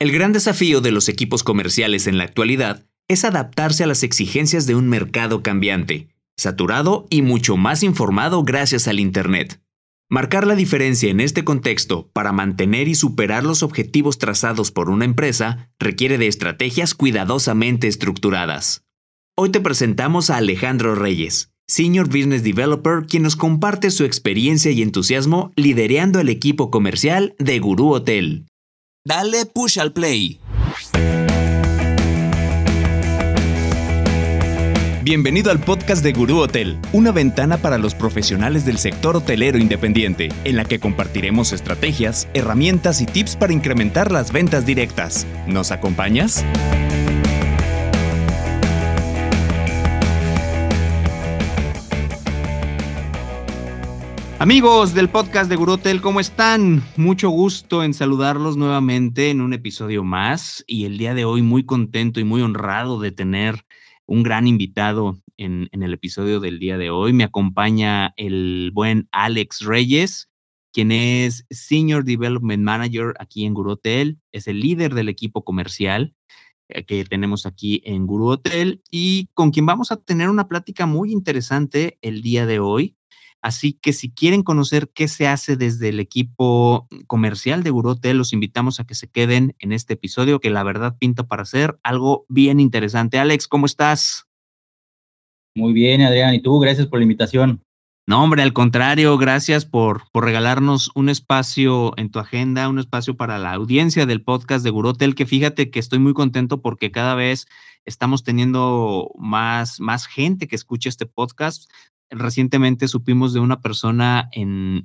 El gran desafío de los equipos comerciales en la actualidad es adaptarse a las exigencias de un mercado cambiante, saturado y mucho más informado gracias al Internet. Marcar la diferencia en este contexto para mantener y superar los objetivos trazados por una empresa requiere de estrategias cuidadosamente estructuradas. Hoy te presentamos a Alejandro Reyes, Senior Business Developer, quien nos comparte su experiencia y entusiasmo liderando el equipo comercial de Gurú Hotel. Dale push al play. Bienvenido al podcast de Gurú Hotel, una ventana para los profesionales del sector hotelero independiente, en la que compartiremos estrategias, herramientas y tips para incrementar las ventas directas. ¿Nos acompañas? Amigos del podcast de Gurotel, ¿cómo están? Mucho gusto en saludarlos nuevamente en un episodio más y el día de hoy muy contento y muy honrado de tener un gran invitado en, el episodio del día de hoy. Me acompaña el buen Alex Reyes, quien es Senior Development Manager aquí en Gurotel, es el líder del equipo comercial eh, que tenemos aquí en Guru Hotel y con quien vamos a tener una plática muy interesante el día de hoy. Así que si quieren conocer qué se hace desde el equipo comercial de Gurotel, los invitamos a que se queden en este episodio que la verdad pinta para ser algo bien interesante. Alex, ¿cómo estás? Muy bien, Adrián. ¿Y tú? Gracias por la invitación. No, hombre, al contrario, gracias por, por regalarnos un espacio en tu agenda, un espacio para la audiencia del podcast de Gurotel, que fíjate que estoy muy contento porque cada vez estamos teniendo más, más gente que escucha este podcast recientemente supimos de una persona en,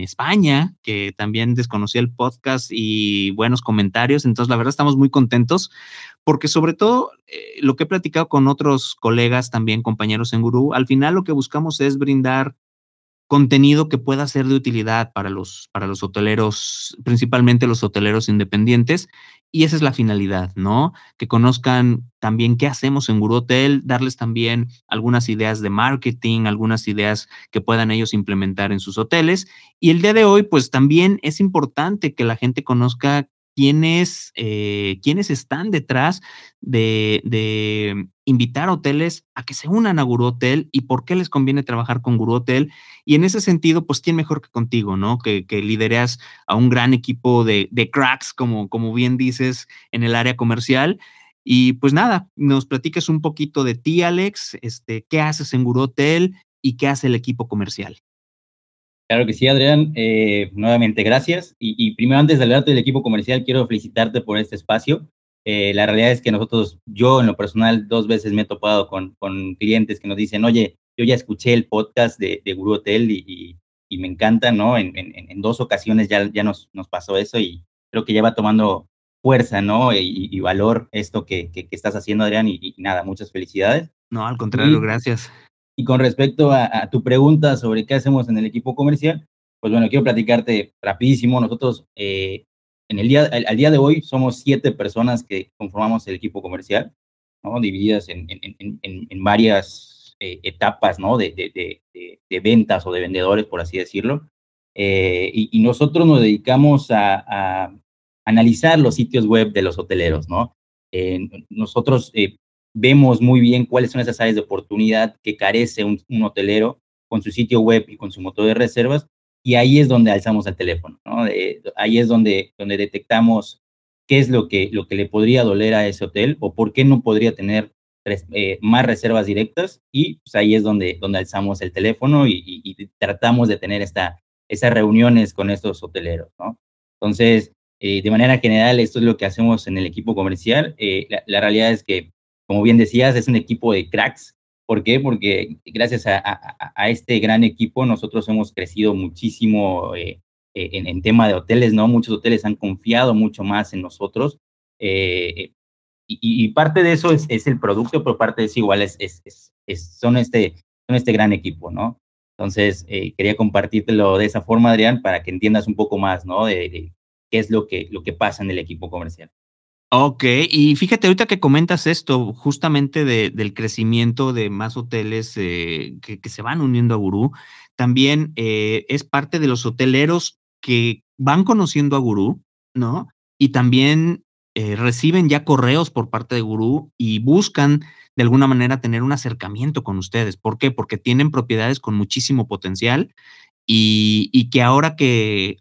España que también desconocía el podcast y buenos comentarios. Entonces, la verdad, estamos muy contentos porque sobre todo eh, lo que he platicado con otros colegas, también compañeros en Gurú, al final lo que buscamos es brindar contenido que pueda ser de utilidad para los, para los hoteleros, principalmente los hoteleros independientes. Y esa es la finalidad, ¿no? Que conozcan también qué hacemos en Guru Hotel, darles también algunas ideas de marketing, algunas ideas que puedan ellos implementar en sus hoteles. Y el día de hoy, pues también es importante que la gente conozca quiénes, eh, están detrás de, invitar hoteles a que se unan a Guru Hotel y por qué les conviene trabajar con Guru Hotel. Y en ese sentido, pues, ¿quién mejor que contigo, no? Que, que lideras a un gran equipo de, cracks, como, como bien dices, en el área comercial. Y pues nada, nos platiques un poquito de ti, Alex, este, qué haces en Guru Hotel y qué hace el equipo comercial. Claro que sí, Adrián. Eh, nuevamente, gracias. Y, primero, antes de hablarte del equipo comercial, quiero felicitarte por este espacio. Eh, la realidad es que nosotros, yo en lo personal, dos veces me he topado con, con clientes que nos dicen, oye, yo ya escuché el podcast de, de Guru Hotel y, y, me encanta, ¿no? En, en, en, dos ocasiones ya, ya nos, nos pasó eso y creo que ya va tomando fuerza, ¿no? Y, valor esto que, que, estás haciendo, Adrián. Y, nada, muchas felicidades. No, al contrario, gracias. Y con respecto a, tu pregunta sobre qué hacemos en el equipo comercial, pues bueno, quiero platicarte rapidísimo. Nosotros eh, en el día, al, día de hoy somos siete personas que conformamos el equipo comercial, ¿no? divididas en, en, en, varias eh, etapas ¿no? De, de, de, ventas o de vendedores, por así decirlo. Eh, y, nosotros nos dedicamos a, a, analizar los sitios web de los hoteleros. ¿no? nosotros vemos muy bien cuáles son esas áreas de oportunidad que carece un, hotelero con su sitio web y con su motor de reservas, y ahí es donde alzamos el teléfono, ¿no? ahí es donde, donde detectamos qué es lo que, lo que le podría doler a ese hotel o por qué no podría tener eh, más reservas directas, y pues ahí es donde, donde alzamos el teléfono y, tratamos de tener esta, esas reuniones con estos hoteleros, ¿no? Entonces, eh, de manera general, esto es lo que hacemos en el equipo comercial. Eh, la, realidad es que como bien decías, es un equipo de cracks. ¿Por qué? Porque gracias a, este gran equipo nosotros hemos crecido muchísimo eh, eh, en, tema de hoteles, ¿no? Muchos hoteles han confiado mucho más en nosotros. Eh, y, parte de eso es, el producto, pero parte de eso igual es, son, este, son este gran equipo, ¿no? Entonces, quería compartírtelo de esa forma, Adrián, para que entiendas un poco más, ¿no? De, de, qué es lo que, lo que pasa en el equipo comercial. Ok, y fíjate ahorita que comentas esto, justamente del crecimiento de más hoteles eh, que, se van uniendo a Gurú, también eh, es parte de los hoteleros que van conociendo a Gurú, ¿no? Y también eh, reciben ya correos por parte de Gurú y buscan de alguna manera tener un acercamiento con ustedes. ¿Por qué? Porque tienen propiedades con muchísimo potencial y, y que ahora que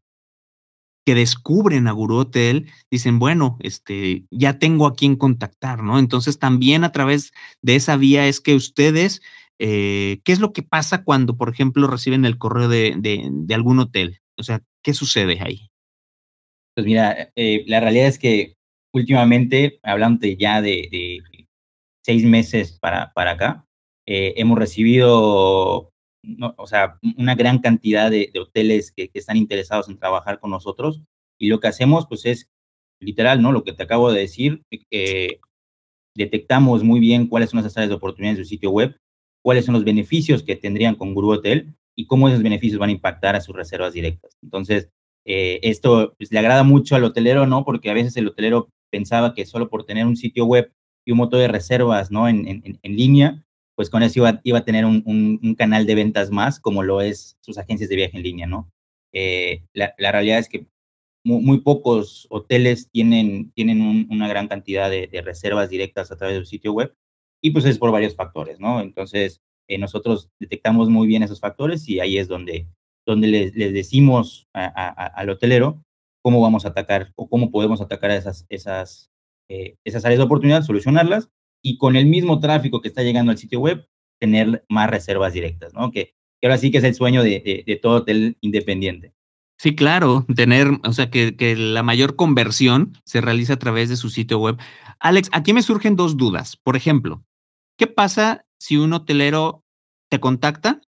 que descubren a Guru Hotel, dicen, bueno, este, ya tengo a quién contactar, ¿no? Entonces también a través de esa vía es que ustedes, eh, ¿qué es lo que pasa cuando, por ejemplo, reciben el correo de, de, algún hotel? O sea, ¿qué sucede ahí? Pues mira, eh, la realidad es que últimamente, hablando ya de, seis meses para, para acá, eh, hemos recibido o sea, una gran cantidad de, hoteles que, están interesados en trabajar con nosotros y lo que hacemos pues es literal, ¿no? Lo que te acabo de decir, eh, detectamos muy bien cuáles son las áreas de oportunidades del sitio web, cuáles son los beneficios que tendrían con Guru Hotel y cómo esos beneficios van a impactar a sus reservas directas. Entonces, eh, esto pues, le agrada mucho al hotelero, ¿no? Porque a veces el hotelero pensaba que solo por tener un sitio web y un motor de reservas, ¿no? En línea, pues con eso iba, iba a tener un, un, canal de ventas más, como lo es sus agencias de viaje en línea, ¿no? Eh, la, realidad es que muy, pocos hoteles tienen, tienen una gran cantidad de, reservas directas a través del sitio web y pues es por varios factores, ¿no? Entonces, eh, nosotros detectamos muy bien esos factores y ahí es donde, donde les, decimos al hotelero cómo vamos a atacar o cómo podemos atacar esas, esas, eh, esas áreas de oportunidad, solucionarlas y con el mismo tráfico que está llegando al sitio web, tener más reservas directas, ¿no? Que, ahora sí que es el sueño de, de, todo hotel independiente. Sí, claro, tener, o sea, que, que, la mayor conversión se realiza a través de su sitio web. Alex, aquí me surgen dos dudas. Por ejemplo, ¿qué pasa si un hotelero te contacta,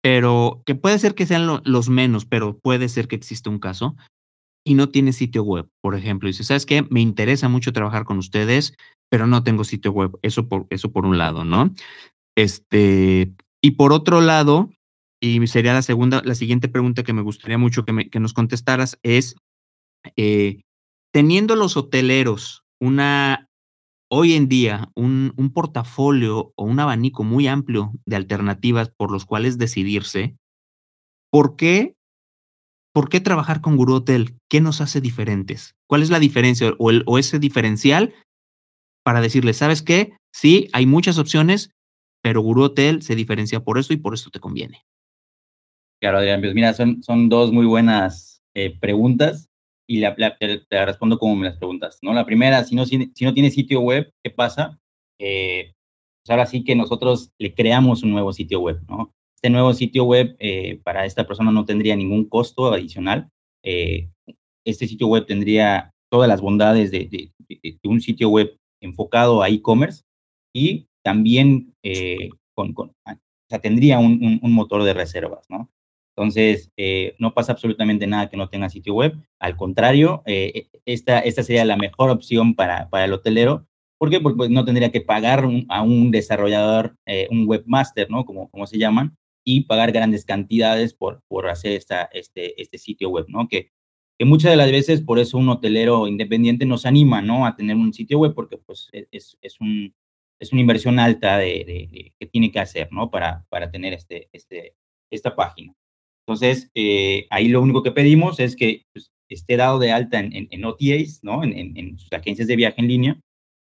pero que puede ser que sean los menos, pero puede ser que exista un caso, y no tiene sitio web, por ejemplo, y dice, ¿sabes qué? Me interesa mucho trabajar con ustedes, pero no tengo sitio web. Eso por, eso por un lado, ¿no? Este, y por otro lado, y sería la segunda, la siguiente pregunta que me gustaría mucho que, me, que nos contestaras es, eh, teniendo los hoteleros una, hoy en día, un, un portafolio o un abanico muy amplio de alternativas por los cuales decidirse, ¿por qué ¿por qué trabajar con Guru Hotel? ¿Qué nos hace diferentes? ¿Cuál es la diferencia o, el, ese diferencial para decirle, ¿sabes qué? Sí, hay muchas opciones, pero Guru Hotel se diferencia por eso y por eso te conviene. Claro, Adrián, pues mira, son, son dos muy buenas eh, preguntas y la, te, respondo como me las preguntas, ¿no? La primera, si no, si, no tiene sitio web, ¿qué pasa? Eh, pues ahora sí que nosotros le creamos un nuevo sitio web, ¿no? Este nuevo sitio web eh, para esta persona no tendría ningún costo adicional. este sitio web tendría todas las bondades de un sitio web enfocado a e-commerce y también eh, con, con, o sea, tendría un, un, motor de reservas, ¿no? Entonces, eh, no pasa absolutamente nada que no tenga sitio web. Al contrario, eh, esta, esta sería la mejor opción para, para el hotelero. ¿Por qué? Porque pues, no tendría que pagar a un desarrollador, un webmaster, ¿no? Como, como se llaman, y pagar grandes cantidades por, por hacer esta, este, este sitio web, ¿no? Que que muchas de las veces por eso un hotelero independiente nos anima, ¿no? A tener un sitio web porque pues e, es, es, un, es una inversión alta de, que tiene que hacer, ¿no? Para, para tener este, este, esta página. Entonces, eh, ahí lo único que pedimos es que pues, esté dado de alta en, en, OTAs, ¿no? En, en, sus agencias de viaje en línea.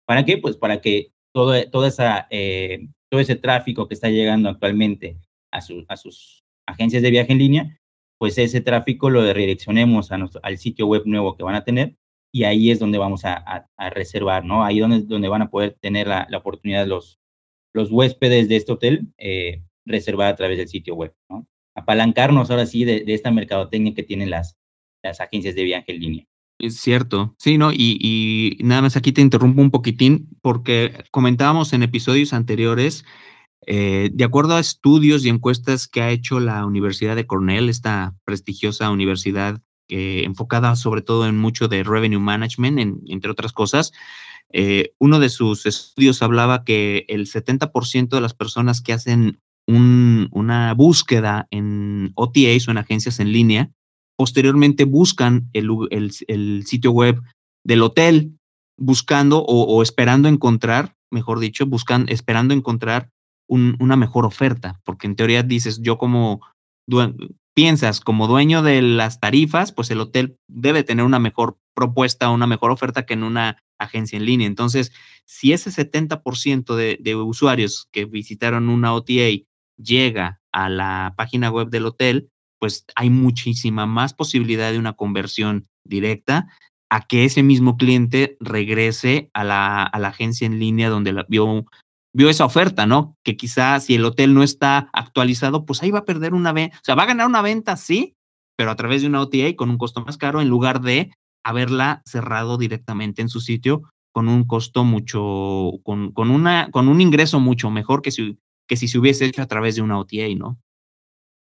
¿Para qué? Pues para que todo, toda esa, eh, todo ese tráfico que está llegando actualmente a, su, sus agencias de viaje en línea pues ese tráfico lo redireccionemos a al sitio web nuevo que van a tener y ahí es donde vamos a, reservar, ¿no? Ahí donde, donde van a poder tener la, oportunidad los, los huéspedes de este hotel eh, reservar a través del sitio web, ¿no? Apalancarnos ahora sí de, esta mercadotecnia que tienen las, las agencias de viaje en línea. Es cierto, sí, ¿no? Y, y nada más aquí te interrumpo un poquitín porque comentábamos en episodios anteriores eh, de acuerdo a estudios y encuestas que ha hecho la Universidad de Cornell, esta prestigiosa universidad enfocada sobre todo en mucho de revenue management, entre otras cosas, eh, uno de sus estudios hablaba que el 70% de las personas que hacen una búsqueda en OTAs o en agencias en línea, posteriormente buscan el, sitio web del hotel buscando o, esperando encontrar, mejor dicho, buscan, esperando encontrar una mejor oferta, porque en teoría dices, yo como piensas como dueño de las tarifas, pues el hotel debe tener una mejor propuesta, una mejor oferta que en una agencia en línea. Entonces, si ese 70% de, de usuarios que visitaron una OTA llega a la página web del hotel, pues hay muchísima más posibilidad de una conversión directa a que ese mismo cliente regrese a la, a la agencia en línea donde la, vio, vio esa oferta, ¿no? Que quizás si el hotel no está actualizado, pues ahí va a perder una venta, o sea, va a ganar una venta, sí, pero a través de una OTA con un costo más caro en lugar de haberla cerrado directamente en su sitio con un costo mucho, con, con, una, con un ingreso mucho mejor que si, que si se hubiese hecho a través de una OTA, ¿no?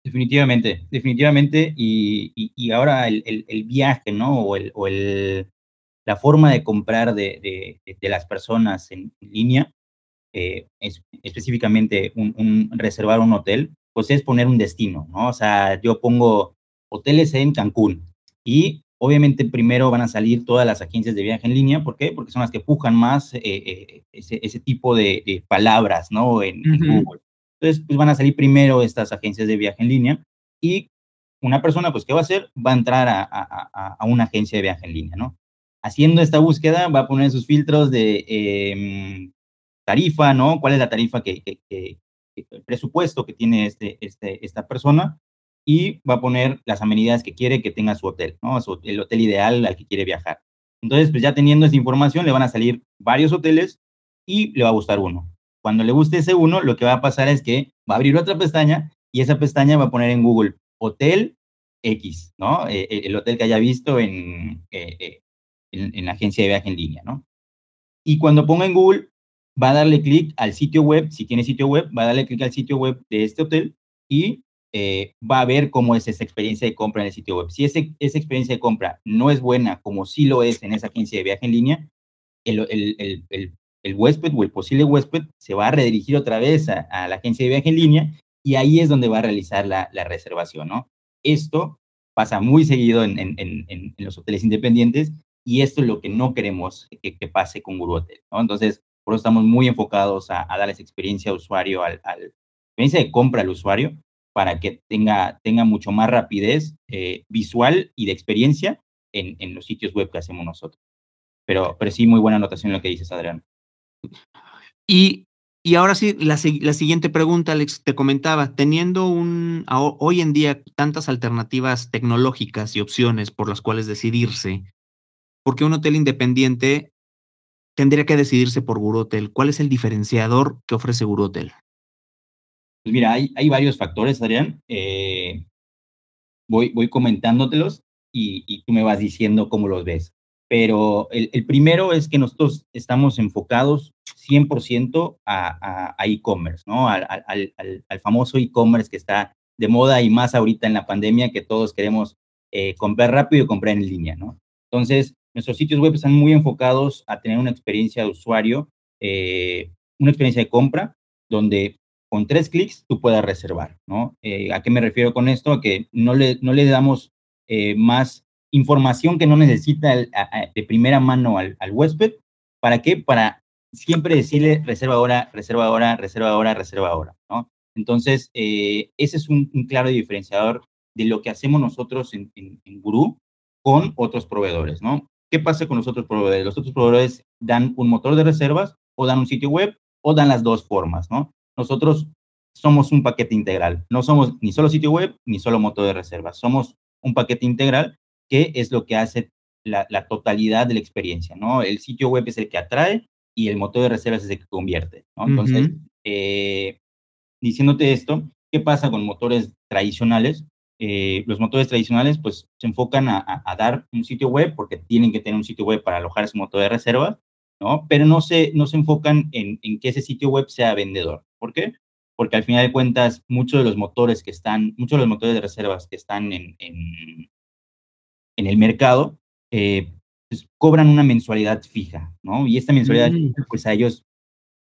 Definitivamente, definitivamente. Y, y, ahora el, el, viaje, ¿no? O, el, o la forma de comprar de, de, de las personas en línea, eh, es, específicamente un, un, reservar un hotel, pues es poner un destino, ¿no? O sea, yo pongo hoteles en Cancún y obviamente primero van a salir todas las agencias de viaje en línea. ¿Por qué? Porque son las que pujan más eh, eh, ese, ese, tipo de, palabras, ¿no? En, uh -huh. en Google. Entonces, pues van a salir primero estas agencias de viaje en línea y una persona, pues, ¿qué va a hacer? Va a entrar a, a, a una agencia de viaje en línea, ¿no? Haciendo esta búsqueda, va a poner sus filtros de eh, tarifa, ¿no? ¿Cuál es la tarifa que, que, que, el presupuesto que tiene este, este, esta persona? Y va a poner las amenidades que quiere que tenga su hotel, ¿no? Su, el hotel ideal al que quiere viajar. Entonces, pues ya teniendo esa información, le van a salir varios hoteles y le va a gustar uno. Cuando le guste ese uno, lo que va a pasar es que va a abrir otra pestaña y esa pestaña va a poner en Google Hotel X, ¿no? Eh, el hotel que haya visto en, eh, en, en, la agencia de viaje en línea, ¿no? Y cuando ponga en Google, va a darle clic al sitio web, si tiene sitio web, va a darle clic al sitio web de este hotel y eh, va a ver cómo es esa experiencia de compra en el sitio web. Si ese, esa experiencia de compra no es buena como sí lo es en esa agencia de viaje en línea, el, el, el, el huésped o el posible huésped se va a redirigir otra vez a, la agencia de viaje en línea y ahí es donde va a realizar la, la reservación, ¿no? Esto pasa muy seguido en, en, en, en, los hoteles independientes y esto es lo que no queremos que, que pase con Guru Hotel, ¿no? Entonces, por eso estamos muy enfocados a, a darles experiencia al usuario, al, experiencia de compra al usuario para que tenga, tenga mucho más rapidez eh, visual y de experiencia en, en los sitios web que hacemos nosotros. Pero, pero sí, muy buena anotación lo que dices, Adrián. Y, y ahora sí, la, la, siguiente pregunta, Alex, te comentaba, teniendo un, hoy en día tantas alternativas tecnológicas y opciones por las cuales decidirse, ¿por qué un hotel independiente tendría que decidirse por Guru Hotel? ¿Cuál es el diferenciador que ofrece Guru Hotel? Pues mira, hay, hay varios factores, Adrián. Eh, voy, voy comentándotelos y, y tú me vas diciendo cómo los ves pero el, el, primero es que nosotros estamos enfocados 100% a, a e-commerce, ¿no? Al, al, al, al famoso e-commerce que está de moda y más ahorita en la pandemia que todos queremos eh, comprar rápido y comprar en línea, ¿no? Entonces, nuestros sitios web están muy enfocados a tener una experiencia de usuario, eh, una experiencia de compra, donde con tres clics tú puedas reservar, ¿no? Eh, ¿A qué me refiero con esto? A que no le, no le damos eh, más información que no necesita de primera mano al, huésped. ¿Para qué? Para siempre decirle reserva ahora, reserva ahora, reserva ahora, reserva ahora. Entonces, ese es un, un, claro diferenciador de lo que hacemos nosotros en, en, en Guru con otros proveedores, ¿no? ¿Qué pasa con los otros proveedores? Los otros proveedores dan un motor de reservas o dan un sitio web o dan las dos formas, ¿no? Nosotros somos un paquete integral. No somos ni solo sitio web ni solo motor de reservas. Somos un paquete integral que es lo que hace la, la, totalidad de la experiencia, ¿no? El sitio web es el que atrae y el motor de reservas es el que convierte, ¿no? Entonces, uh -huh. eh, diciéndote esto, ¿qué pasa con motores tradicionales? Eh, los motores tradicionales, pues, se enfocan a, a, a, dar un sitio web porque tienen que tener un sitio web para alojar su motor de reserva, ¿no? Pero no se, no se enfocan en, en que ese sitio web sea vendedor. ¿Por qué? Porque al final de cuentas, muchos de los motores que están, muchos de los motores de reservas que están en, en en el mercado, eh, pues, cobran una mensualidad fija, ¿no? Y esta mensualidad, mm. pues a ellos,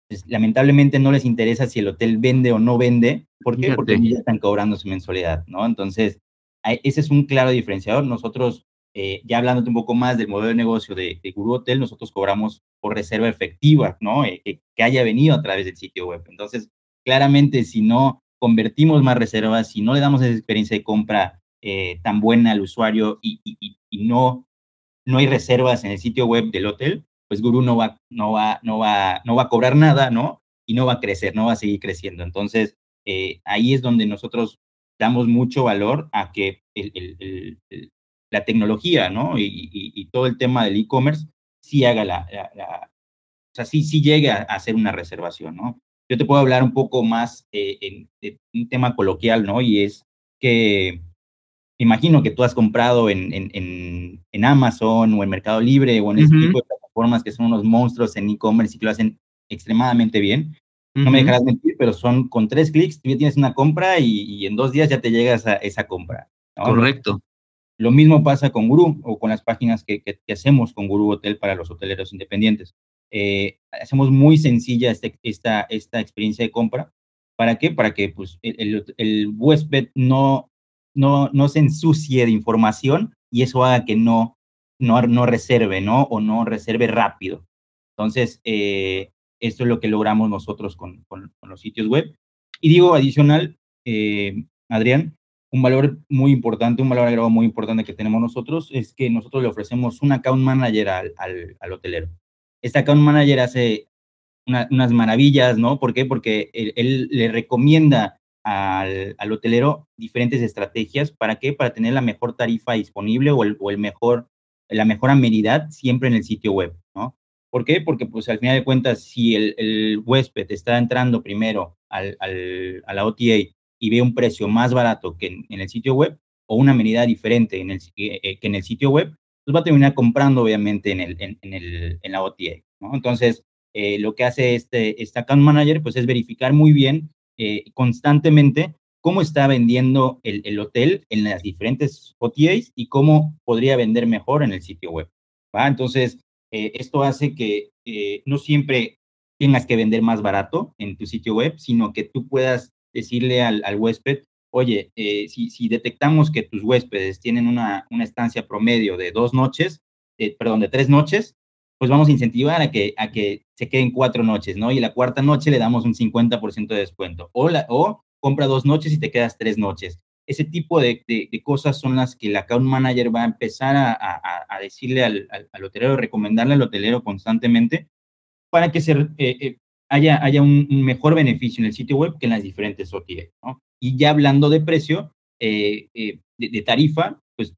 pues, lamentablemente no les interesa si el hotel vende o no vende. ¿Por qué? Fíjate. Porque ya están cobrando su mensualidad, ¿no? Entonces, ese es un claro diferenciador. Nosotros, eh, ya hablándote un poco más del modelo de negocio de, de Guru Hotel, nosotros cobramos por reserva efectiva, ¿no? Eh, que haya venido a través del sitio web. Entonces, claramente, si no convertimos más reservas, si no le damos esa experiencia de compra eh, tan buena al usuario y, y, y, no, no hay reservas en el sitio web del hotel, pues Guru no va, no va, no va, no va a cobrar nada, ¿no? Y no va a crecer, no va a seguir creciendo. Entonces, eh, ahí es donde nosotros damos mucho valor a que la tecnología, ¿no? Y, todo el tema del e-commerce sí haga la, o sea, sí, sí llegue a, hacer una reservación, ¿no? Yo te puedo hablar un poco más eh, en, un tema coloquial, ¿no? Y es que imagino que tú has comprado en, en, en, Amazon o en Mercado Libre o en ese tipo de plataformas que son unos monstruos en e-commerce y que lo hacen extremadamente bien. No me dejarás mentir, pero son con tres clics, tú ya tienes una compra y, en dos días ya te llegas a esa compra. Correcto. Lo mismo pasa con Guru o con las páginas que, que, hacemos con Guru Hotel para los hoteleros independientes. Eh, hacemos muy sencilla este, esta, esta experiencia de compra. ¿Para qué? Para que pues, el, el, huésped no, no, no se ensucie de información y eso haga que no, no, no reserve, ¿no? O no reserve rápido. Entonces, eh, esto es lo que logramos nosotros con, con, los sitios web. Y digo, adicional, eh, Adrián, un valor muy importante, un valor agregado muy importante que tenemos nosotros es que nosotros le ofrecemos un account manager al, al, al hotelero. Este account manager hace unas maravillas, ¿no? ¿Por qué? Porque él, le recomienda al, al, hotelero diferentes estrategias. ¿Para qué? Para tener la mejor tarifa disponible o, el, o el mejor, la mejor amenidad siempre en el sitio web, ¿no? ¿Por qué? Porque pues al final de cuentas, si el, el huésped está entrando primero al, al, a la OTA y ve un precio más barato que en, el sitio web o una amenidad diferente en el, eh, que en el sitio web, pues va a terminar comprando obviamente en, el, en, el, en la OTA. ¿no? Entonces, eh, lo que hace este, este account manager pues es verificar muy bien eh, constantemente cómo está vendiendo el, el, hotel en las diferentes OTAs y cómo podría vender mejor en el sitio web. ¿va? Entonces, esto hace que no siempre tengas que vender más barato en tu sitio web, sino que tú puedas decirle al, al huésped, oye, eh, si, si, detectamos que tus huéspedes tienen una, una estancia promedio de dos noches, eh, perdón, de tres noches, pues vamos a incentivar a que, a que se queden cuatro noches, ¿no? Y la cuarta noche le damos un 50% de descuento. O, la, o compra dos noches y te quedas tres noches. Ese tipo de, de, cosas son las que el account manager va a empezar a, decirle al, al, al, recomendarle al hotelero constantemente para que se, eh, haya, un, mejor beneficio en el sitio web que en las diferentes OTA. Y ya hablando de precio, eh, eh, de, tarifa, pues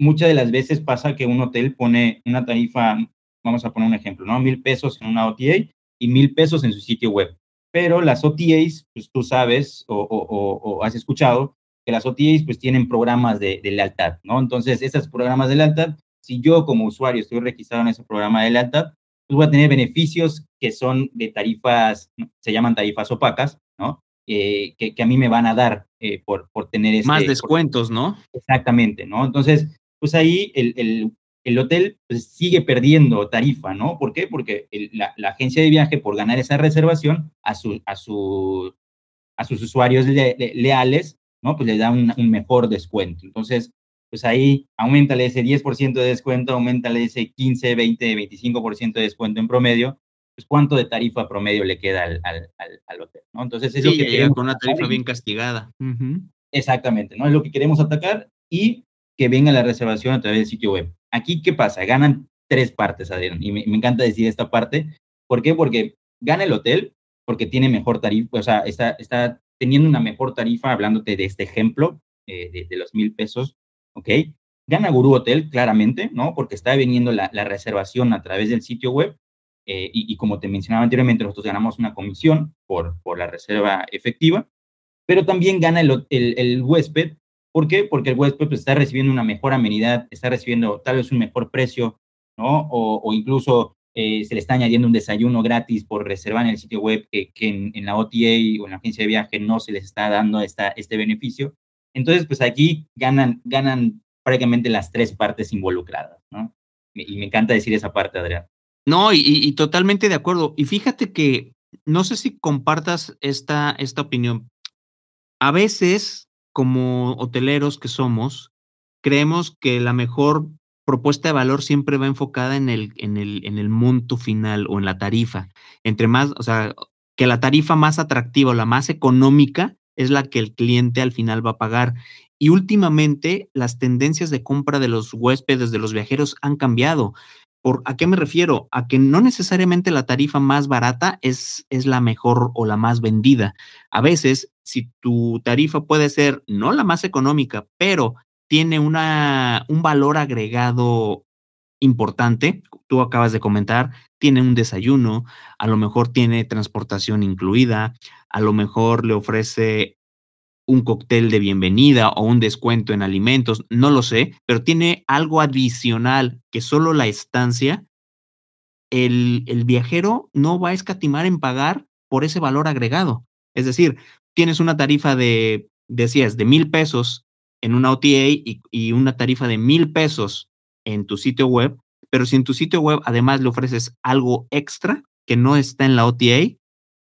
muchas de las veces pasa que un hotel pone una tarifa, vamos a poner un ejemplo, ¿no? Mil pesos en una OTA y mil pesos en su sitio web. Pero las OTAs, pues tú sabes o, o, has escuchado que las OTAs pues tienen programas de, de, lealtad, ¿no? Entonces, esos programas de lealtad, si yo como usuario estoy registrado en ese programa de lealtad, pues voy a tener beneficios que son de tarifas, se llaman tarifas opacas, ¿no? Eh, que, que, a mí me van a dar eh, por, por tener este, Más descuentos, ¿no? Exactamente, ¿no? Entonces, pues ahí el, el, el hotel pues, sigue perdiendo tarifa, ¿no? ¿Por qué? Porque el, la, la, agencia de viaje, por ganar esa reservación a, su, a, su, a sus usuarios le, le, leales, ¿no? Pues le da un, un mejor descuento. Entonces, pues ahí aumentale ese 10% de descuento, aumentale ese 15, 20, 25% de descuento en promedio, pues cuánto de tarifa promedio le queda al, al, al, hotel, ¿no? Entonces es sí, lo que queremos. Con una tarifa bien castigada. Uh -huh. Exactamente, ¿no? Es lo que queremos atacar y que venga la reservación a través del sitio web. Aquí, ¿qué pasa? Ganan tres partes, Adrián, y me, me encanta decir esta parte. ¿Por qué? Porque gana el hotel, porque tiene mejor tarifa, o sea, está, está teniendo una mejor tarifa, hablándote de este ejemplo, eh, de, de los mil pesos, ¿ok? Gana Guru Hotel, claramente, ¿no? Porque está viniendo la, la reservación a través del sitio web eh, y, y, como te mencionaba anteriormente, nosotros ganamos una comisión por, por la reserva efectiva, pero también gana el, el, el huésped. ¿Por qué? Porque el huésped pues, está recibiendo una mejor amenidad, está recibiendo tal vez un mejor precio, ¿no? O, o incluso eh, se le está añadiendo un desayuno gratis por reservar en el sitio web que, que en, en, la OTA o en la agencia de viaje no se les está dando esta, este beneficio. Entonces, pues aquí ganan, ganan prácticamente las tres partes involucradas, ¿no? Y me encanta decir esa parte, Adrián. No, y, y, totalmente de acuerdo. Y fíjate que no sé si compartas esta, esta opinión. A veces, como hoteleros que somos, creemos que la mejor propuesta de valor siempre va enfocada en el, en el, en el monto final o en la tarifa. Entre más, o sea, que la tarifa más atractiva o la más económica es la que el cliente al final va a pagar. Y últimamente las tendencias de compra de los huéspedes, de los viajeros han cambiado. ¿Por, ¿A qué me refiero? A que no necesariamente la tarifa más barata es, es la mejor o la más vendida. A veces, si tu tarifa puede ser no la más económica, pero tiene una, un valor agregado importante, tú acabas de comentar, tiene un desayuno, a lo mejor tiene transportación incluida, a lo mejor le ofrece un cóctel de bienvenida o un descuento en alimentos, no lo sé, pero tiene algo adicional que solo la estancia, el, el viajero no va a escatimar en pagar por ese valor agregado. Es decir, tienes una tarifa de, decías, de mil pesos en una OTA y, y, una tarifa de mil pesos en tu sitio web, pero si en tu sitio web además le ofreces algo extra que no está en la OTA,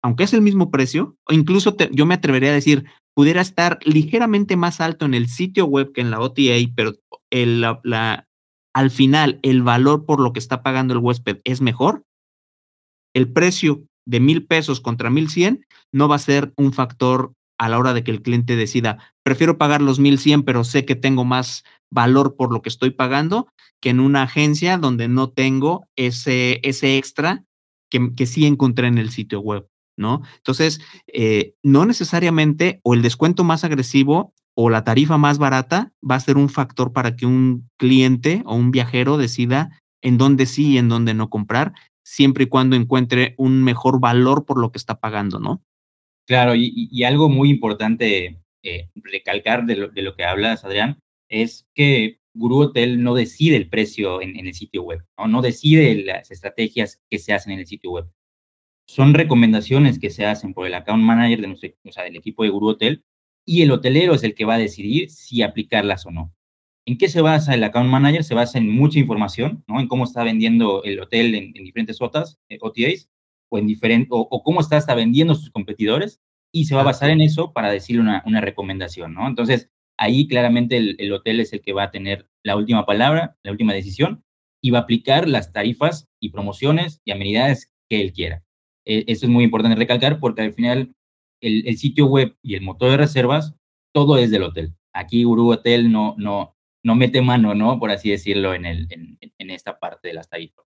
aunque es el mismo precio, o incluso yo me atrevería a decir, pudiera estar ligeramente más alto en el sitio web que en la OTA, pero al final el valor por lo que está pagando el huésped es mejor, el precio de mil pesos contra mil cien no va a ser un factor a la hora de que el cliente decida, prefiero pagar los mil cien, pero sé que tengo más valor por lo que estoy pagando que en una agencia donde no tengo ese, ese extra que, que sí encontré en el sitio web. ¿No? Entonces, eh, no necesariamente o el descuento más agresivo o la tarifa más barata va a ser un factor para que un cliente o un viajero decida en dónde sí y en dónde no comprar, siempre y cuando encuentre un mejor valor por lo que está pagando, ¿no? Claro, y, algo muy importante eh, recalcar de lo, que hablas, Adrián, es que Guru Hotel no decide el precio en, en el sitio web, ¿no? no decide las estrategias que se hacen en el sitio web son recomendaciones que se hacen por el account manager de nuestro, o sea, del equipo de Guru Hotel y el hotelero es el que va a decidir si aplicarlas o no. ¿En qué se basa el account manager? Se basa en mucha información, ¿no? En cómo está vendiendo el hotel en, diferentes OTAs, eh, OTAs, o, en diferente, o, cómo está, está vendiendo sus competidores, y se va a basar en eso para decirle una, una recomendación, ¿no? Entonces, ahí claramente el, el, hotel es el que va a tener la última palabra, la última decisión, y va a aplicar las tarifas y promociones y amenidades que él quiera. Eh, eso es muy importante recalcar porque al final el, sitio web y el motor de reservas, todo es del hotel. Aquí Uru Hotel no, no, no mete mano, ¿no? Por así decirlo, en, el, en, esta parte de las tarifas.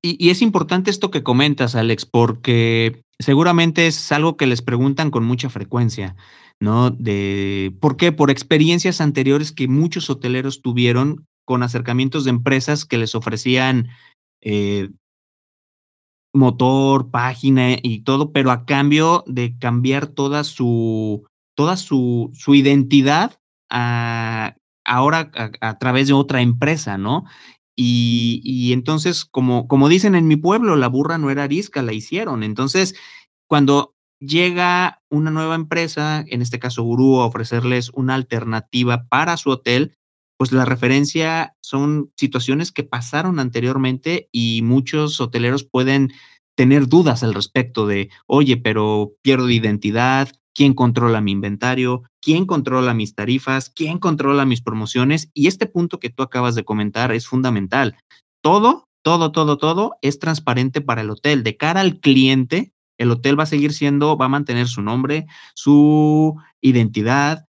Y, y, es importante esto que comentas, Alex, porque seguramente es algo que les preguntan con mucha frecuencia, ¿no? De por qué, por experiencias anteriores que muchos hoteleros tuvieron con acercamientos de empresas que les ofrecían eh, motor, página y todo, pero a cambio de cambiar toda su, toda su, su identidad a, ahora a, través de otra empresa, ¿no? Y, y, entonces, como, como dicen en mi pueblo, la burra no era arisca, la hicieron. Entonces, cuando llega una nueva empresa, en este caso Gurú, a ofrecerles una alternativa para su hotel, pues la referencia son situaciones que pasaron anteriormente y muchos hoteleros pueden tener dudas al respecto de, oye, pero pierdo identidad, quién controla mi inventario, quién controla mis tarifas, quién controla mis promociones. Y este punto que tú acabas de comentar es fundamental. Todo, todo, todo, todo es transparente para el hotel. De cara al cliente, el hotel va a seguir siendo, va a mantener su nombre, su identidad,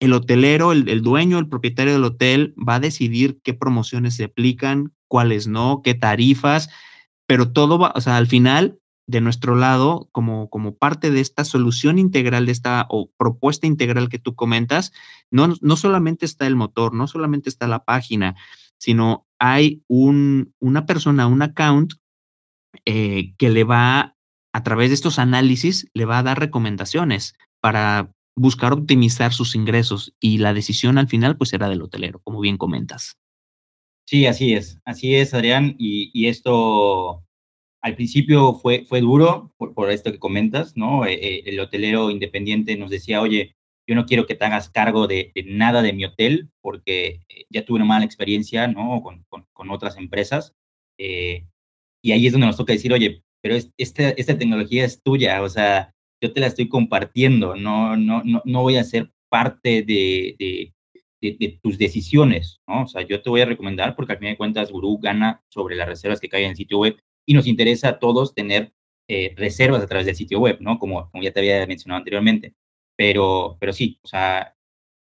el hotelero, el, dueño, el propietario del hotel va a decidir qué promociones se aplican, cuáles no, qué tarifas, pero todo va, o sea, al final, de nuestro lado, como, como parte de esta solución integral, de esta o propuesta integral que tú comentas, no, no solamente está el motor, no solamente está la página, sino hay un, una persona, un account eh, que le va, a través de estos análisis, le va a dar recomendaciones para buscar optimizar sus ingresos y la decisión al final pues será del hotelero, como bien comentas. Sí, así es, así es, Adrián, y, esto al principio fue, fue duro por, por esto que comentas, ¿no? Eh, eh, el hotelero independiente nos decía, oye, yo no quiero que te hagas cargo de, nada de mi hotel porque eh, ya tuve una mala experiencia, ¿no? Con, con, otras empresas. y ahí es donde nos toca decir, oye, pero esta, esta tecnología es tuya, o sea, yo te la estoy compartiendo, no, no, no, no voy a ser parte de, de, de, tus decisiones, ¿no? O sea, yo te voy a recomendar porque al fin de cuentas Guru gana sobre las reservas que caen en el sitio web y nos interesa a todos tener eh, reservas a través del sitio web, ¿no? Como, como ya te había mencionado anteriormente. Pero, pero sí, o sea,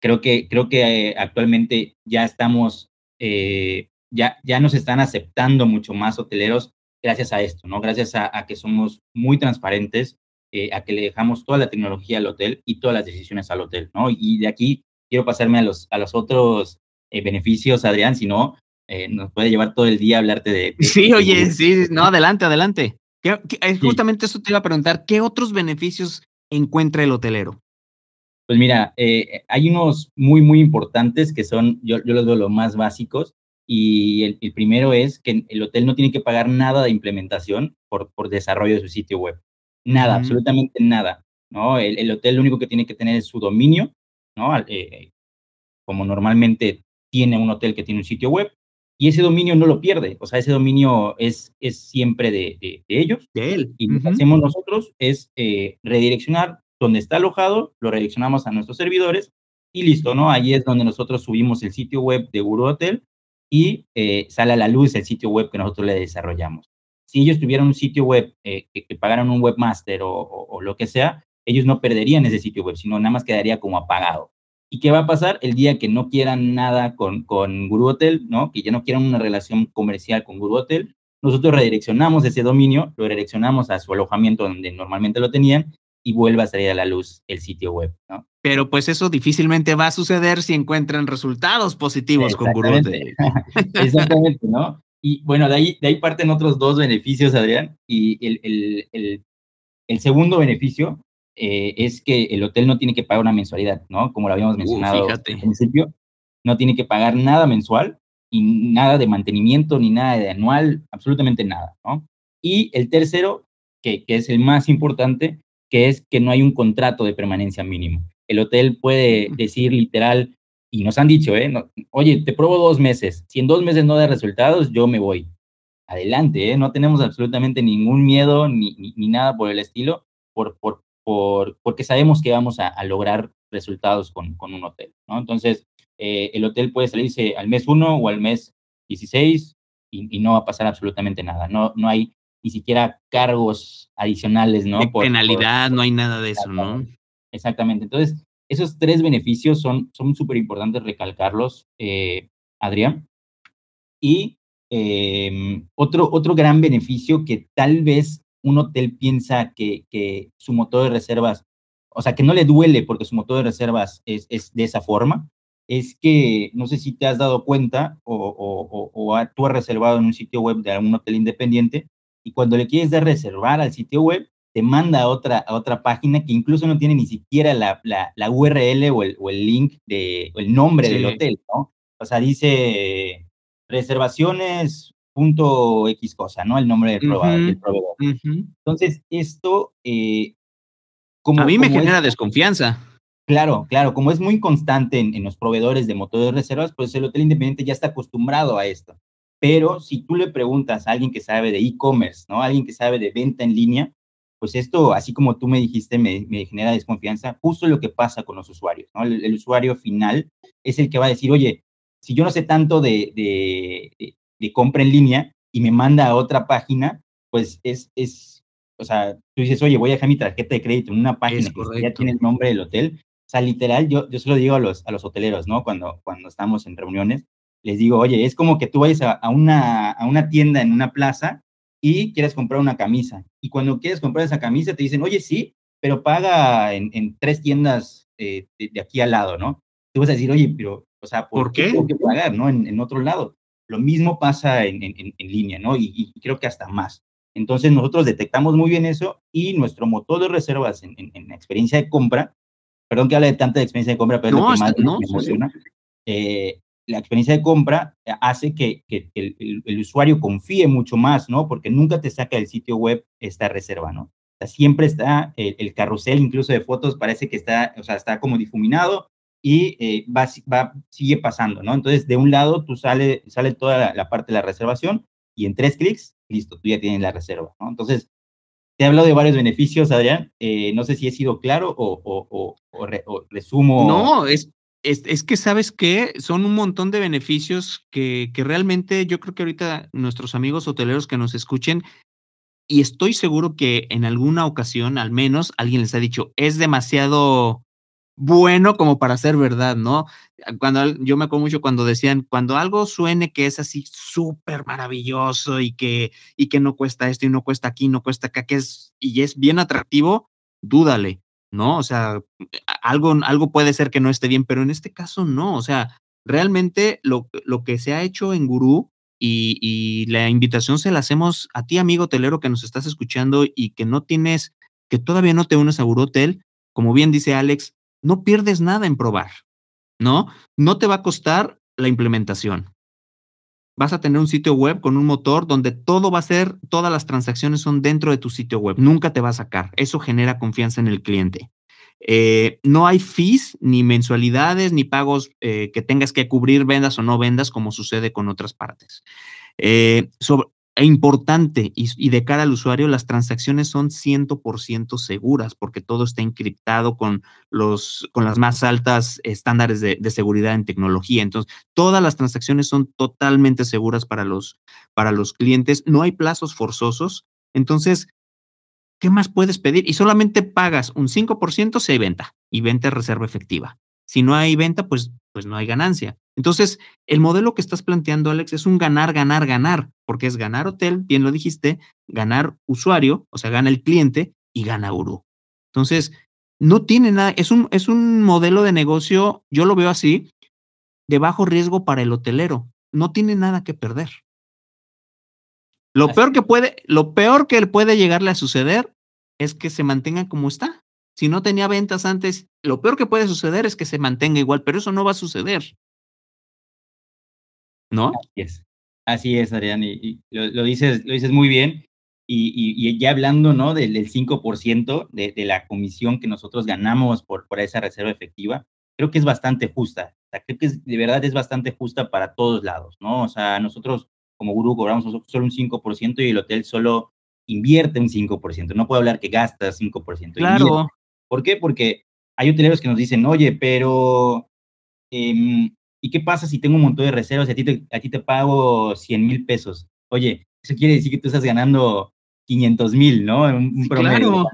creo que, creo que eh, actualmente ya estamos eh, ya, ya nos están aceptando mucho más hoteleros gracias a esto, ¿no? Gracias a, que somos muy transparentes, eh, a que le dejamos toda la tecnología al hotel y todas las decisiones al hotel, ¿no? Y de aquí quiero pasarme a los, a los otros eh, beneficios, Adrián, si no, eh, nos puede llevar todo el día a hablarte de... sí, oye, sí, no, adelante, adelante. justamente eso te iba a preguntar, ¿qué otros beneficios encuentra el hotelero? Pues mira, hay unos muy, muy importantes que son, yo, yo los veo los más básicos, y el, primero es que el hotel no tiene que pagar nada de implementación por, por desarrollo de su sitio web. Nada, absolutamente nada. ¿no? El, hotel lo único que tiene que tener es su dominio, ¿no? Eh, como normalmente tiene un hotel que tiene un sitio web, y ese dominio no lo pierde, o sea, ese dominio es, es siempre de, de, ellos. De él. Y lo que hacemos nosotros es eh, redireccionar donde está alojado, lo redireccionamos a nuestros servidores y listo, ¿no? Ahí es donde nosotros subimos el sitio web de Guru Hotel y eh, sale a la luz el sitio web que nosotros le desarrollamos. Si ellos tuvieran un sitio web eh, que, pagaran un webmaster o, lo que sea, ellos no perderían ese sitio web, sino nada más quedaría como apagado. ¿Y qué va a pasar el día que no quieran nada con, con Guru Hotel, ¿no? que ya no quieran una relación comercial con Guru Hotel? Nosotros redireccionamos ese dominio, lo redireccionamos a su alojamiento donde normalmente lo tenían y vuelve a salir a la luz el sitio web, ¿no? Pero pues eso difícilmente va a suceder si encuentran resultados positivos con Gurutel. Exactamente, ¿no? Y bueno, de ahí, de ahí parten otros dos beneficios, Adrián. Y el, el, el, el segundo beneficio eh, es que el hotel no tiene que pagar una mensualidad, ¿no? Como lo habíamos uh, mencionado al principio, no tiene que pagar nada mensual y nada de mantenimiento ni nada de anual, absolutamente nada, ¿no? Y el tercero, que, que es el más importante, que es que no hay un contrato de permanencia mínimo. El hotel puede decir literal, y nos han dicho, ¿eh? oye, te pruebo dos meses, si en dos meses no da resultados, yo me voy. Adelante, ¿eh? no tenemos absolutamente ningún miedo ni, ni, nada por el estilo, por, por, por, porque sabemos que vamos a, lograr resultados con, con, un hotel. ¿no? Entonces, eh, el hotel puede salirse al mes uno o al mes 16 y, y, no va a pasar absolutamente nada. No, no hay ni siquiera cargos adicionales, ¿no? por, penalidad, no hay nada de eso, ¿no? Exactamente. Entonces, esos tres beneficios son súper importantes recalcarlos, eh, Adrián. Y em, otro, otro gran beneficio que tal vez un hotel piensa que, su motor de reservas, o sea, que no le duele porque su motor de reservas es, de esa forma, es que no sé si te has dado cuenta o, o, o, tú has reservado en un sitio web de algún hotel independiente y cuando le quieres dar reservar al sitio web, te manda a otra, a otra página que incluso no tiene ni siquiera la, la, la URL o el, o el, link de, o el nombre del hotel, ¿no? O sea, dice reservaciones punto X cosa, ¿no? El nombre del, proveedor. Entonces, esto... Eh, como, a mí me genera desconfianza. Claro, claro, como es muy constante en, en, los proveedores de motores de reservas, pues el hotel independiente ya está acostumbrado a esto. Pero si tú le preguntas a alguien que sabe de e-commerce, ¿no? alguien que sabe de venta en línea, pues esto, así como tú me dijiste, me, genera desconfianza, justo lo que pasa con los usuarios, ¿no? El, usuario final es el que va a decir, oye, si yo no sé tanto de, de, compra en línea y me manda a otra página, pues es, es, o sea, tú dices, oye, voy a dejar mi tarjeta de crédito en una página que ya tiene el nombre del hotel. O sea, literal, yo, yo se lo digo a los, a los hoteleros, ¿no? Cuando, cuando estamos en reuniones, les digo, oye, es como que tú vayas a, una, a una tienda en una plaza y quieres comprar una camisa. Y cuando quieres comprar esa camisa, te dicen, oye, sí, pero paga en, en tres tiendas eh, de, aquí al lado, ¿no? Tú vas a decir, oye, pero, o sea, ¿por, qué? tengo que pagar, ¿no? En, en, otro lado. Lo mismo pasa en, en línea, ¿no? Y, creo que hasta más. Entonces, nosotros detectamos muy bien eso y nuestro motor de reservas en, en, experiencia de compra, perdón que hable de tanta experiencia de compra, pero es lo que más me emociona, eh, la experiencia de compra hace que, el, usuario confíe mucho más, ¿no? Porque nunca te saca del sitio web esta reserva, ¿no? Siempre está el, carrusel, incluso de fotos, parece que está, o sea, está como difuminado y eh, va, va, sigue pasando, ¿no? Entonces, de un lado, tú sale, sale toda la, parte de la reservación y en tres clics, listo, tú ya tienes la reserva, ¿no? Entonces, te he hablado de varios beneficios, Adrián. Eh, no sé si he sido claro o resumo. No, es, es, que sabes que son un montón de beneficios que, que realmente yo creo que ahorita nuestros amigos hoteleros que nos escuchen, y estoy seguro que en alguna ocasión, al menos, alguien les ha dicho, es demasiado bueno como para ser verdad, ¿no? Cuando yo me acuerdo mucho cuando decían, cuando algo suene que es así súper maravilloso y que, y que no cuesta esto y no cuesta aquí, no cuesta acá, que es, y es bien atractivo, dúdale, ¿no? O sea, algo, algo puede ser que no esté bien, pero en este caso no, o sea, realmente lo, lo que se ha hecho en Gurú y, y la invitación se la hacemos a ti, amigo hotelero, que nos estás escuchando y que no tienes, que todavía no te unes a Gurú Hotel, como bien dice Alex, no pierdes nada en probar, ¿no? No te va a costar la implementación. Vas a tener un sitio web con un motor donde todo va a ser, todas las transacciones son dentro de tu sitio web, nunca te va a sacar. Eso genera confianza en el cliente. Eh, no hay fees, ni mensualidades, ni pagos eh, que tengas que cubrir vendas o no vendas, como sucede con otras partes. Eh, e importante y, de cara al usuario, las transacciones son 100% seguras porque todo está encriptado con, los, con las más altas estándares de, seguridad en tecnología. Entonces, todas las transacciones son totalmente seguras para los, para los clientes. No hay plazos forzosos. Entonces, ¿qué más puedes pedir? Y solamente pagas un 5% si hay venta y venta reserva efectiva. Si no hay venta, pues, pues no hay ganancia. Entonces, el modelo que estás planteando, Alex, es un ganar, ganar, ganar, porque es ganar hotel, bien lo dijiste, ganar usuario, o sea, gana el cliente y gana Guru. Entonces, no tiene nada, es un, es un modelo de negocio, yo lo veo así, de bajo riesgo para el hotelero. No tiene nada que perder. Lo peor que puede, lo peor que puede llegarle a suceder es que se mantenga como está. Si no tenía ventas antes, lo peor que puede suceder es que se mantenga igual, pero eso no va a suceder. ¿no? Así es, así es Adrián, y, lo, dices, lo dices muy bien. Y, ya hablando ¿no? del, 5% de, de, la comisión que nosotros ganamos por, por esa reserva efectiva, creo que es bastante justa. creo que de verdad es bastante justa para todos lados, ¿no? O sea, nosotros como gurú cobramos solo un 5% y el hotel solo invierte un 5%. No puedo hablar que gasta 5%. Claro. ¿Por qué? Porque hay hoteleros que nos dicen, oye, pero eh, ¿Y qué pasa si tengo un montón de reservas y a ti te, a ti te pago 100 mil pesos? Oye, eso quiere decir que tú estás ganando 500 mil, ¿no? Un, Claro.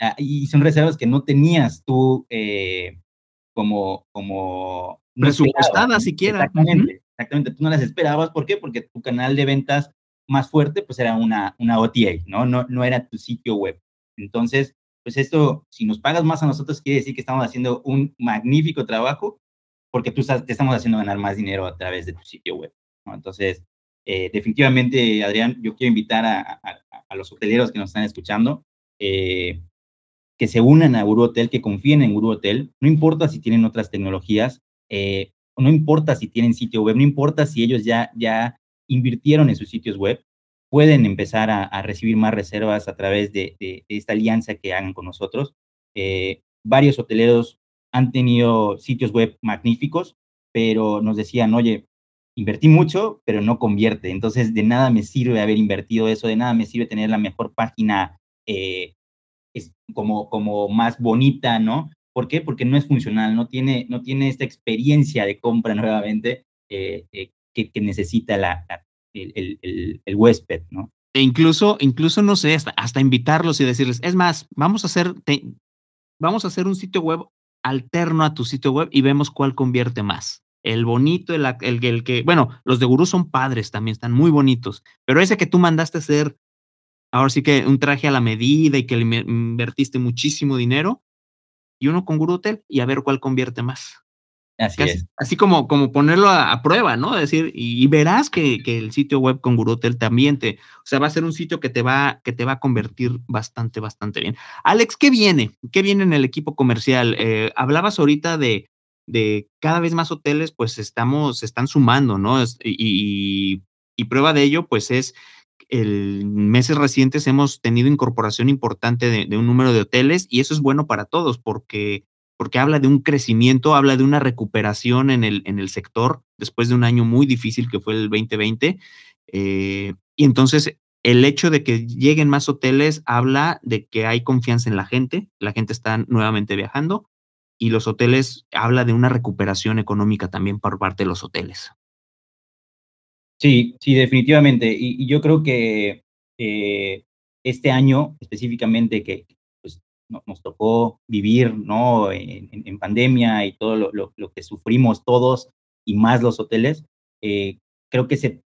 Ah, y son reservas que no tenías tú eh, como... como Presupuestadas siquiera. Exactamente, exactamente. Tú no las esperabas. ¿Por qué? Porque tu canal de ventas más fuerte pues era una, una OTA, ¿no? ¿no? No era tu sitio web. Entonces, pues esto, si nos pagas más a nosotros, quiere decir que estamos haciendo un magnífico trabajo porque tú te estamos haciendo ganar más dinero a través de tu sitio web. Entonces, eh, definitivamente, Adrián, yo quiero invitar a, los hoteleros que nos están escuchando eh, que se unan a Guru Hotel, que confíen en Guru Hotel. No importa si tienen otras tecnologías, eh, no importa si tienen sitio web, no importa si ellos ya, ya invirtieron en sus sitios web, pueden empezar a, recibir más reservas a través de, esta alianza que hagan con nosotros. varios hoteleros han tenido sitios web magníficos, pero nos decían, oye, invertí mucho, pero no convierte. Entonces, de nada me sirve haber invertido eso, de nada me sirve tener la mejor página eh, es como, como más bonita, ¿no? ¿Por qué? Porque no es funcional, no tiene, no tiene esta experiencia de compra nuevamente eh, eh, que, necesita la, el, el, el, huésped, ¿no? E incluso, incluso, no sé, hasta, invitarlos y decirles, es más, vamos a hacer, vamos a hacer un sitio web alterno a tu sitio web y vemos cuál convierte más. El bonito, el, el, que, bueno, los de Gurú son padres también, están muy bonitos, pero ese que tú mandaste hacer, ahora sí que un traje a la medida y que le invertiste muchísimo dinero, y uno con Guru Hotel y a ver cuál convierte más. Así es. Así como, como ponerlo a, prueba, ¿no? Es decir, y, verás que, que, el sitio web con Guru Hotel también te, o sea, va a ser un sitio que te va, que te va a convertir bastante, bastante bien. Alex, ¿qué viene? ¿Qué viene en el equipo comercial? Eh, hablabas ahorita de, de cada vez más hoteles, pues estamos, se están sumando, ¿no? Y, y, prueba de ello, pues es en meses recientes hemos tenido incorporación importante de, un número de hoteles y eso es bueno para todos porque porque habla de un crecimiento, habla de una recuperación en el, en el sector después de un año muy difícil que fue el 2020. Eh, y entonces el hecho de que lleguen más hoteles habla de que hay confianza en la gente, la gente está nuevamente viajando y los hoteles habla de una recuperación económica también por parte de los hoteles. Sí, sí, definitivamente. Y, yo creo que eh, este año específicamente que nos tocó vivir, ¿no? En, pandemia y todo lo, que sufrimos todos y más los hoteles, eh, creo que se,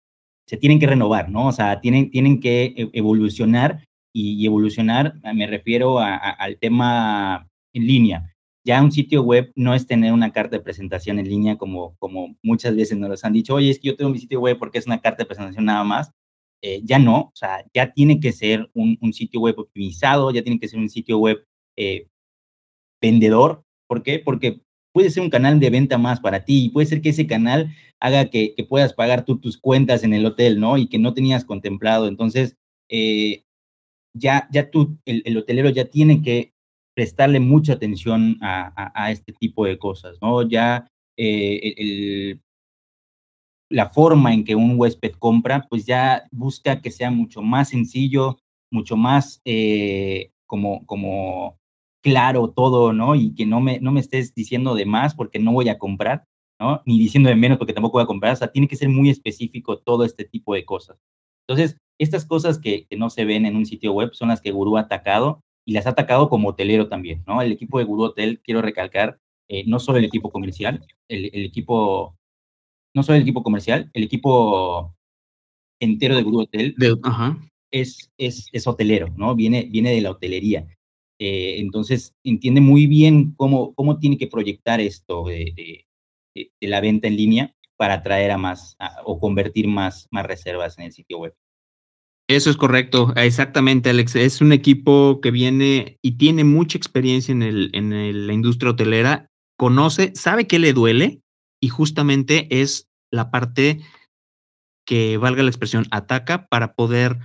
se tienen que renovar, ¿no? O sea, tienen, tienen que e, evolucionar y, evolucionar, me refiero al tema en línea. Ya un sitio web no es tener una carta de presentación en línea como, como muchas veces nos han dicho, oye, es que yo tengo mi sitio web porque es una carta de presentación nada más. Eh, ya no, o sea, ya tiene que ser un, sitio web optimizado, ya tiene que ser un sitio web eh, vendedor. ¿Por qué? Porque puede ser un canal de venta más para ti y puede ser que ese canal haga que, puedas pagar tú tus cuentas en el hotel, ¿no? Y que no tenías contemplado. Entonces, eh, ya, ya tú, el, hotelero ya tiene que prestarle mucha atención a, este tipo de cosas, ¿no? Ya el, la forma en que un huésped compra, pues ya busca que sea mucho más sencillo, mucho más eh, como, claro todo, ¿no? Y que no me, no me estés diciendo de más porque no voy a comprar, ¿no? Ni diciendo de menos porque tampoco voy a comprar. O sea, tiene que ser muy específico todo este tipo de cosas. Entonces, estas cosas que, no se ven en un sitio web son las que Gurú ha atacado y las ha atacado como hotelero también, ¿no? El equipo de Gurú Hotel, quiero recalcar, eh, no solo el equipo comercial, el, el equipo no solo el equipo comercial, el equipo entero de Guru Hotel Es, es, es, hotelero, ¿no? Viene, viene de la hotelería. Eh, entonces, entiende muy bien cómo, cómo tiene que proyectar esto de, la venta en línea para atraer a más o convertir más, más reservas en el sitio web. Eso es correcto, exactamente, Alex. Es un equipo que viene y tiene mucha experiencia en, el, en la industria hotelera, conoce, sabe qué le duele y justamente es la parte que, valga la expresión, ataca para poder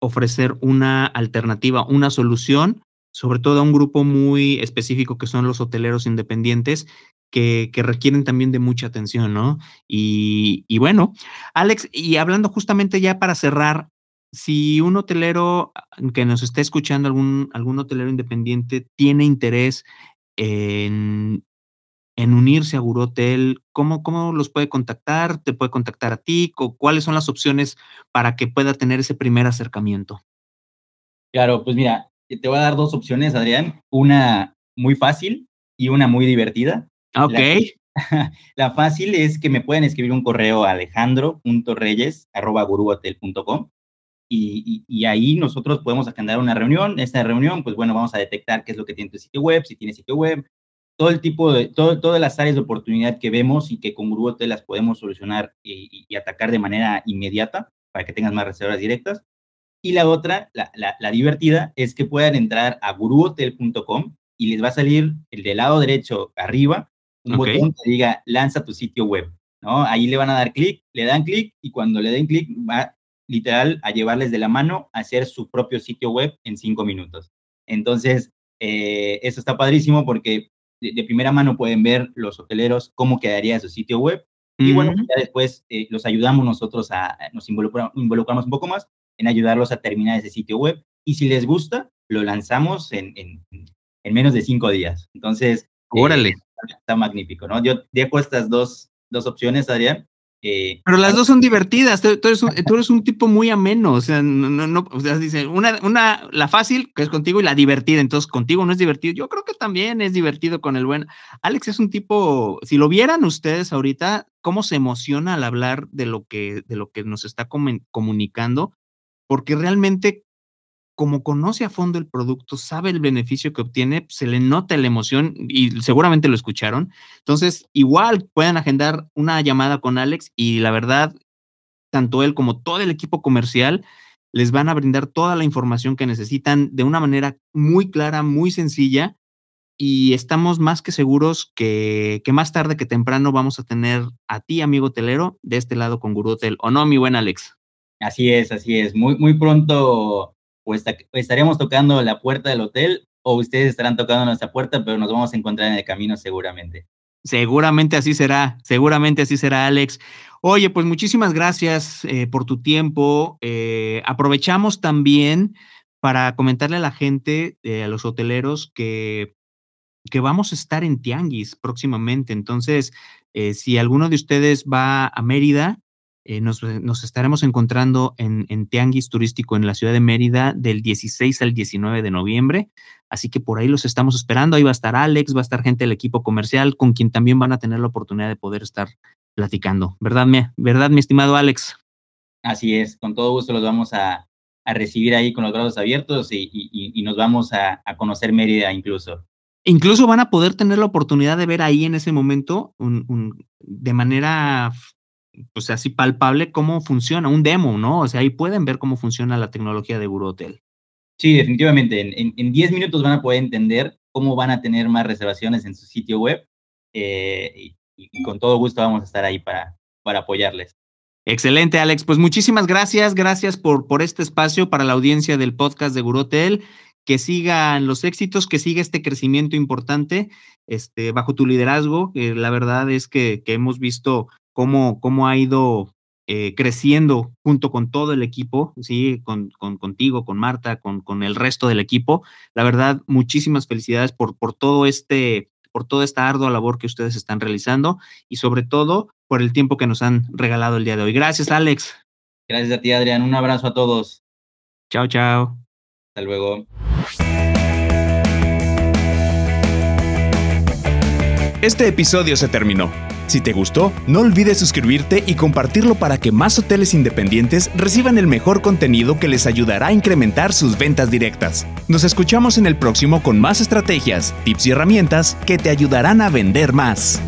ofrecer una alternativa, una solución, sobre todo a un grupo muy específico que son los hoteleros independientes, que, requieren también de mucha atención, ¿no? Y, y, bueno, Alex, y hablando justamente ya para cerrar, si un hotelero que nos está escuchando, algún, algún hotelero independiente, tiene interés en en unirse a Gurotel? ¿Cómo, ¿Cómo los puede contactar? ¿Te puede contactar a ti? ¿Cuáles son las opciones para que pueda tener ese primer acercamiento? Claro, pues mira, te voy a dar dos opciones, Adrián. Una muy fácil y una muy divertida. Ok. La, fácil es que me pueden escribir un correo a alejandro.reyes.guruhotel.com y, y, ahí nosotros podemos agendar una reunión. Esta reunión, pues bueno, vamos a detectar qué es lo que tiene tu sitio web, si tiene sitio web, todo el tipo de, todo, todas las áreas de oportunidad que vemos y que con Guruhotel las podemos solucionar y, atacar de manera inmediata para que tengas más reservas directas. Y la otra, la, la, divertida, es que puedan entrar a guruhotel.com y les va a salir el del lado derecho arriba un botón que diga lanza tu sitio web. ¿no? Ahí le van a dar clic, le dan clic y cuando le den clic va literal a llevarles de la mano a hacer su propio sitio web en cinco minutos. Entonces, eh, eso está padrísimo porque de, primera mano pueden ver los hoteleros cómo quedaría su sitio web. Y bueno, ya después eh, los ayudamos nosotros a, nos involucramos, un poco más en ayudarlos a terminar ese sitio web. Y si les gusta, lo lanzamos en, en, en menos de cinco días. Entonces, eh, órale. está magnífico, ¿no? Yo dejo estas dos, dos opciones, Adrián. Eh, Pero las dos son divertidas. Tú, eres un, tú, eres un, tipo muy ameno. O sea, no, no, o sea, dice una, una, la fácil, que es contigo, y la divertida. Entonces, contigo no es divertido. Yo creo que también es divertido con el buen. Alex es un tipo, si lo vieran ustedes ahorita, cómo se emociona al hablar de lo que, de lo que nos está comunicando, porque realmente como conoce a fondo el producto, sabe el beneficio que obtiene, se le nota la emoción y seguramente lo escucharon. Entonces, igual pueden agendar una llamada con Alex y la verdad, tanto él como todo el equipo comercial les van a brindar toda la información que necesitan de una manera muy clara, muy sencilla y estamos más que seguros que, que más tarde que temprano vamos a tener a ti, amigo telero, de este lado con Guru Hotel. ¿O no, mi buen Alex? Así es, así es. Muy, muy pronto o, estaríamos tocando la puerta del hotel o ustedes estarán tocando nuestra puerta, pero nos vamos a encontrar en el camino seguramente. Seguramente así será, seguramente así será, Alex. Oye, pues muchísimas gracias eh, por tu tiempo. Eh, aprovechamos también para comentarle a la gente, eh, a los hoteleros, que, que vamos a estar en Tianguis próximamente. Entonces, si alguno de ustedes va a Mérida, Eh, nos, estaremos encontrando en, en, Tianguis Turístico en la ciudad de Mérida del 16 al 19 de noviembre. Así que por ahí los estamos esperando. Ahí va a estar Alex, va a estar gente del equipo comercial con quien también van a tener la oportunidad de poder estar platicando. ¿Verdad, mi, verdad, mi estimado Alex? Así es, con todo gusto los vamos a, recibir ahí con los brazos abiertos y, nos vamos a, conocer Mérida incluso. Incluso van a poder tener la oportunidad de ver ahí en ese momento de manera pues así palpable cómo funciona, un demo, ¿no? O sea, ahí pueden ver cómo funciona la tecnología de Guru Hotel. Sí, definitivamente. En 10 minutos van a poder entender cómo van a tener más reservaciones en su sitio web eh, y, con todo gusto vamos a estar ahí para, para apoyarles. Excelente, Alex. Pues muchísimas gracias. Gracias por, por este espacio para la audiencia del podcast de Guru Hotel. Que sigan los éxitos, que siga este crecimiento importante este, bajo tu liderazgo. la verdad es que, que hemos visto cómo, cómo ha ido eh, creciendo junto con todo el equipo, ¿sí? Con, con, contigo, con Marta, con, con el resto del equipo. La verdad, muchísimas felicidades por, por todo este por toda esta ardua labor que ustedes están realizando y sobre todo por el tiempo que nos han regalado el día de hoy. Gracias, Alex. Gracias a ti, Adrián. Un abrazo a todos. Chao, chao. Hasta luego. Este episodio se terminó. Si te gustó, no olvides suscribirte y compartirlo para que más hoteles independientes reciban el mejor contenido que les ayudará a incrementar sus ventas directas. Nos escuchamos en el próximo con más estrategias, tips y herramientas que te ayudarán a vender más.